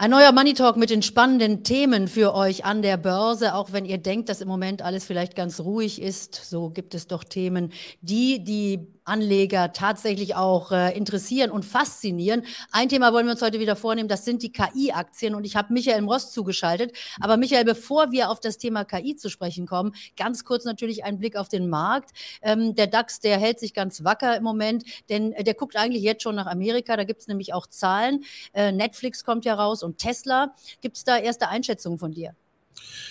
Ein neuer Money Talk mit den spannenden Themen für euch an der Börse, auch wenn ihr denkt, dass im Moment alles vielleicht ganz ruhig ist, so gibt es doch Themen, die die Anleger tatsächlich auch äh, interessieren und faszinieren. Ein Thema wollen wir uns heute wieder vornehmen, das sind die KI-Aktien und ich habe Michael Ross zugeschaltet. Aber Michael, bevor wir auf das Thema KI zu sprechen kommen, ganz kurz natürlich ein Blick auf den Markt. Ähm, der DAX, der hält sich ganz wacker im Moment, denn äh, der guckt eigentlich jetzt schon nach Amerika, da gibt es nämlich auch Zahlen. Äh, Netflix kommt ja raus und Tesla. Gibt es da erste Einschätzungen von dir?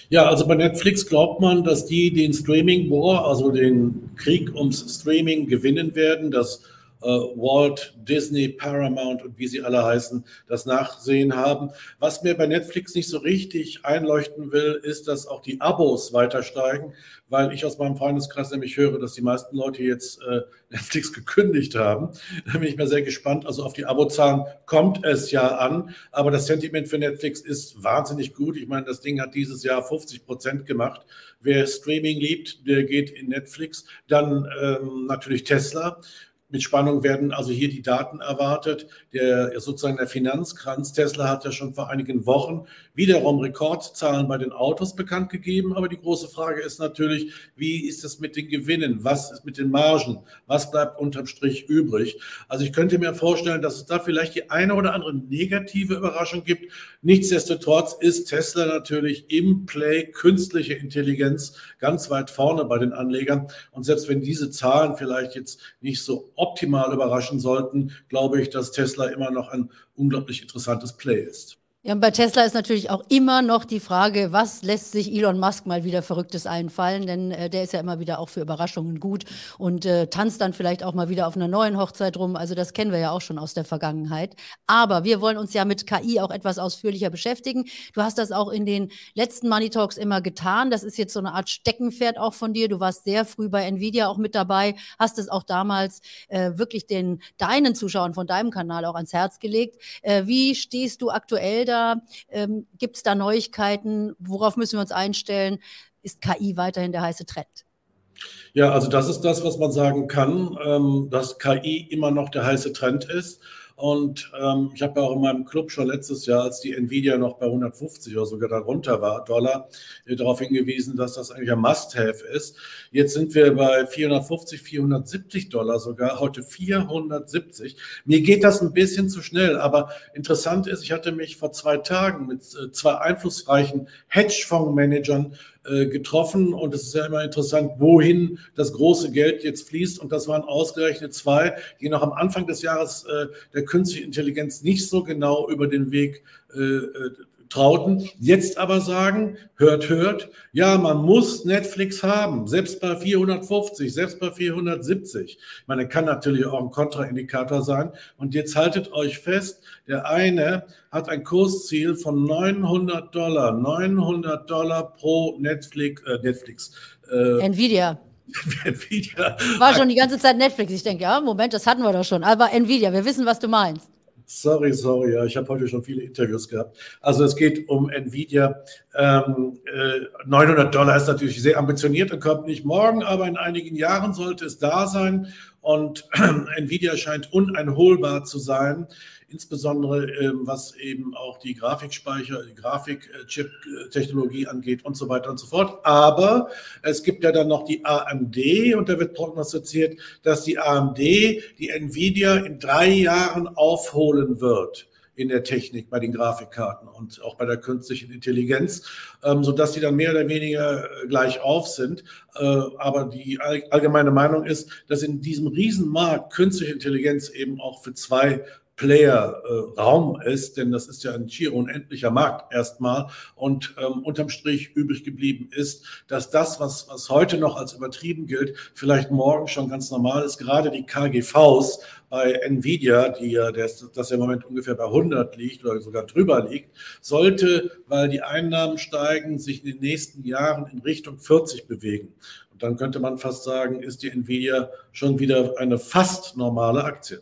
Ja, also bei Netflix glaubt man, dass die den Streaming War, also den Krieg ums Streaming gewinnen werden, dass Walt, Disney, Paramount und wie sie alle heißen, das Nachsehen haben. Was mir bei Netflix nicht so richtig einleuchten will, ist, dass auch die Abos weiter steigen, weil ich aus meinem Freundeskreis nämlich höre, dass die meisten Leute jetzt äh, Netflix gekündigt haben. Da bin ich mir sehr gespannt. Also auf die Abozahlen kommt es ja an, aber das Sentiment für Netflix ist wahnsinnig gut. Ich meine, das Ding hat dieses Jahr 50 Prozent gemacht. Wer Streaming liebt, der geht in Netflix. Dann ähm, natürlich Tesla mit Spannung werden also hier die Daten erwartet. Der sozusagen der Finanzkranz Tesla hat ja schon vor einigen Wochen wiederum Rekordzahlen bei den Autos bekannt gegeben. Aber die große Frage ist natürlich, wie ist es mit den Gewinnen? Was ist mit den Margen? Was bleibt unterm Strich übrig? Also ich könnte mir vorstellen, dass es da vielleicht die eine oder andere negative Überraschung gibt. Nichtsdestotrotz ist Tesla natürlich im Play künstliche Intelligenz ganz weit vorne bei den Anlegern. Und selbst wenn diese Zahlen vielleicht jetzt nicht so optimal überraschen sollten, glaube ich, dass Tesla immer noch ein unglaublich interessantes Play ist. Ja, und bei Tesla ist natürlich auch immer noch die Frage, was lässt sich Elon Musk mal wieder Verrücktes einfallen? Denn äh, der ist ja immer wieder auch für Überraschungen gut und äh, tanzt dann vielleicht auch mal wieder auf einer neuen Hochzeit rum. Also das kennen wir ja auch schon aus der Vergangenheit. Aber wir wollen uns ja mit KI auch etwas ausführlicher beschäftigen. Du hast das auch in den letzten Money Talks immer getan. Das ist jetzt so eine Art Steckenpferd auch von dir. Du warst sehr früh bei Nvidia auch mit dabei, hast es auch damals äh, wirklich den deinen Zuschauern von deinem Kanal auch ans Herz gelegt. Äh, wie stehst du aktuell da? Ähm, Gibt es da Neuigkeiten? Worauf müssen wir uns einstellen? Ist KI weiterhin der heiße Trend? Ja, also das ist das, was man sagen kann, ähm, dass KI immer noch der heiße Trend ist. Und ähm, ich habe ja auch in meinem Club schon letztes Jahr, als die Nvidia noch bei 150 oder sogar darunter war, Dollar, äh, darauf hingewiesen, dass das eigentlich ein Must-Have ist. Jetzt sind wir bei 450, 470 Dollar sogar, heute 470. Mir geht das ein bisschen zu schnell, aber interessant ist, ich hatte mich vor zwei Tagen mit äh, zwei einflussreichen Hedgefondsmanagern getroffen. Und es ist ja immer interessant, wohin das große Geld jetzt fließt. Und das waren ausgerechnet zwei, die noch am Anfang des Jahres äh, der künstlichen Intelligenz nicht so genau über den Weg äh, trauten, jetzt aber sagen, hört, hört, ja, man muss Netflix haben, selbst bei 450, selbst bei 470. Ich meine, kann natürlich auch ein Kontraindikator sein. Und jetzt haltet euch fest, der eine hat ein Kursziel von 900 Dollar, 900 Dollar pro Netflix, äh, Netflix. Äh, Nvidia. Nvidia. War schon die ganze Zeit Netflix. Ich denke, ja, Moment, das hatten wir doch schon. Aber Nvidia, wir wissen, was du meinst. Sorry, sorry, ja, ich habe heute schon viele Interviews gehabt. Also es geht um Nvidia. Ähm, äh, 900 Dollar ist natürlich sehr ambitioniert und kommt nicht morgen, aber in einigen Jahren sollte es da sein. Und Nvidia scheint uneinholbar zu sein insbesondere ähm, was eben auch die Grafikspeicher, die Grafikchip-Technologie angeht und so weiter und so fort. Aber es gibt ja dann noch die AMD und da wird prognostiziert, dass die AMD die Nvidia in drei Jahren aufholen wird in der Technik, bei den Grafikkarten und auch bei der künstlichen Intelligenz, ähm, sodass die dann mehr oder weniger äh, gleich auf sind. Äh, aber die allgemeine Meinung ist, dass in diesem Riesenmarkt künstliche Intelligenz eben auch für zwei Player-Raum äh, ist, denn das ist ja ein schier unendlicher Markt erstmal. Und ähm, unterm Strich übrig geblieben ist, dass das, was, was heute noch als übertrieben gilt, vielleicht morgen schon ganz normal ist. Gerade die KGVs bei Nvidia, die ja, das, das ja im Moment ungefähr bei 100 liegt oder sogar drüber liegt, sollte, weil die Einnahmen steigen, sich in den nächsten Jahren in Richtung 40 bewegen. Und dann könnte man fast sagen, ist die Nvidia schon wieder eine fast normale Aktie.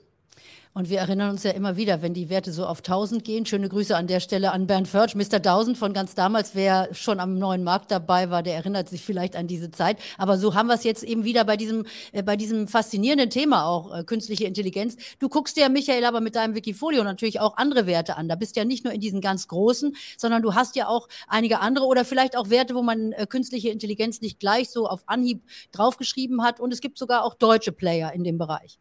Und wir erinnern uns ja immer wieder, wenn die Werte so auf 1000 gehen. Schöne Grüße an der Stelle an Bernd Förtsch, Mr. 1000 von ganz damals. Wer schon am neuen Markt dabei war, der erinnert sich vielleicht an diese Zeit. Aber so haben wir es jetzt eben wieder bei diesem, äh, bei diesem faszinierenden Thema auch, äh, künstliche Intelligenz. Du guckst dir, ja, Michael, aber mit deinem Wikifolio natürlich auch andere Werte an. Da bist du ja nicht nur in diesen ganz großen, sondern du hast ja auch einige andere oder vielleicht auch Werte, wo man äh, künstliche Intelligenz nicht gleich so auf Anhieb draufgeschrieben hat. Und es gibt sogar auch deutsche Player in dem Bereich.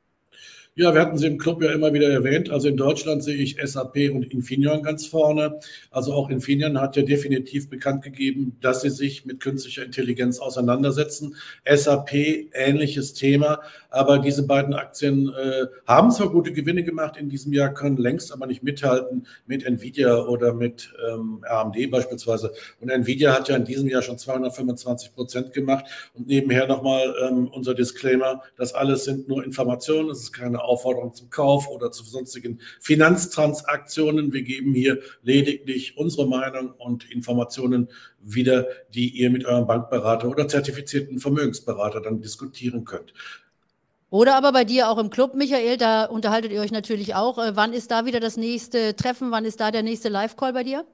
Ja, wir hatten sie im Club ja immer wieder erwähnt. Also in Deutschland sehe ich SAP und Infineon ganz vorne. Also auch Infineon hat ja definitiv bekannt gegeben, dass sie sich mit künstlicher Intelligenz auseinandersetzen. SAP, ähnliches Thema. Aber diese beiden Aktien äh, haben zwar gute Gewinne gemacht in diesem Jahr, können längst aber nicht mithalten mit Nvidia oder mit ähm, AMD beispielsweise. Und Nvidia hat ja in diesem Jahr schon 225 Prozent gemacht. Und nebenher nochmal ähm, unser Disclaimer, das alles sind nur Informationen, es ist keine Aufforderung zum Kauf oder zu sonstigen Finanztransaktionen. Wir geben hier lediglich unsere Meinung und Informationen wieder, die ihr mit eurem Bankberater oder zertifizierten Vermögensberater dann diskutieren könnt. Oder aber bei dir auch im Club, Michael, da unterhaltet ihr euch natürlich auch. Äh, wann ist da wieder das nächste Treffen? Wann ist da der nächste Live-Call bei dir?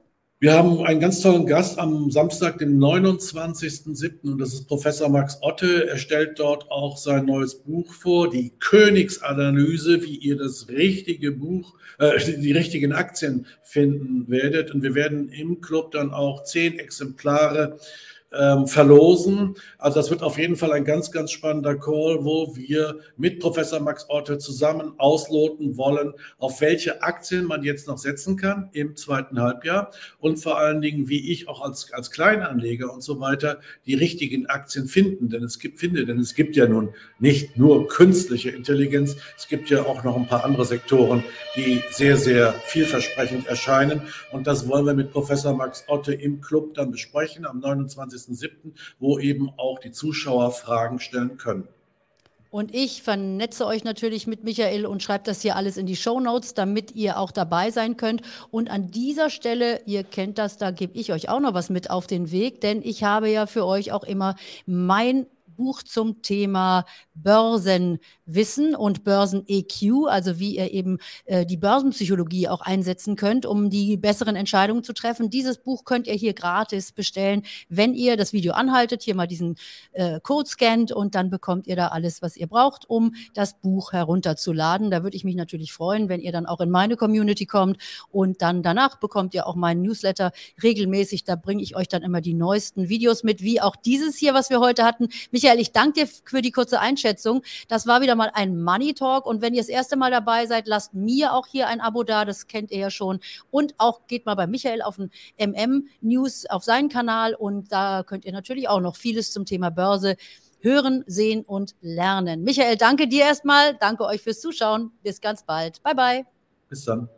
Wir haben einen ganz tollen Gast am Samstag, den 29.07. und das ist Professor Max Otte. Er stellt dort auch sein neues Buch vor, die Königsanalyse, wie ihr das richtige Buch, äh, die richtigen Aktien finden werdet. Und wir werden im Club dann auch zehn Exemplare ähm, verlosen. Also das wird auf jeden Fall ein ganz, ganz spannender Call, wo wir mit Professor Max Orte zusammen ausloten wollen, auf welche Aktien man jetzt noch setzen kann im zweiten Halbjahr und vor allen Dingen, wie ich auch als, als Kleinanleger und so weiter die richtigen Aktien finden. Denn es gibt, finde, denn es gibt ja nun nicht nur künstliche Intelligenz, es gibt ja auch noch ein paar andere Sektoren, die sehr, sehr vielversprechend erscheinen. Und das wollen wir mit Professor Max Otte im Club dann besprechen am 29. 30.07., wo eben auch die Zuschauer Fragen stellen können. Und ich vernetze euch natürlich mit Michael und schreibe das hier alles in die Show Notes, damit ihr auch dabei sein könnt. Und an dieser Stelle, ihr kennt das, da gebe ich euch auch noch was mit auf den Weg, denn ich habe ja für euch auch immer mein Buch zum Thema Börsenwissen und Börsen-EQ, also wie ihr eben äh, die Börsenpsychologie auch einsetzen könnt, um die besseren Entscheidungen zu treffen. Dieses Buch könnt ihr hier gratis bestellen, wenn ihr das Video anhaltet, hier mal diesen äh, Code scannt und dann bekommt ihr da alles, was ihr braucht, um das Buch herunterzuladen. Da würde ich mich natürlich freuen, wenn ihr dann auch in meine Community kommt und dann danach bekommt ihr auch meinen Newsletter regelmäßig. Da bringe ich euch dann immer die neuesten Videos mit, wie auch dieses hier, was wir heute hatten. Michael, ich danke dir für die kurze Einschätzung. Das war wieder mal ein Money Talk. Und wenn ihr das erste Mal dabei seid, lasst mir auch hier ein Abo da. Das kennt ihr ja schon. Und auch geht mal bei Michael auf den MM News auf seinen Kanal. Und da könnt ihr natürlich auch noch vieles zum Thema Börse hören, sehen und lernen. Michael, danke dir erstmal. Danke euch fürs Zuschauen. Bis ganz bald. Bye, bye. Bis dann.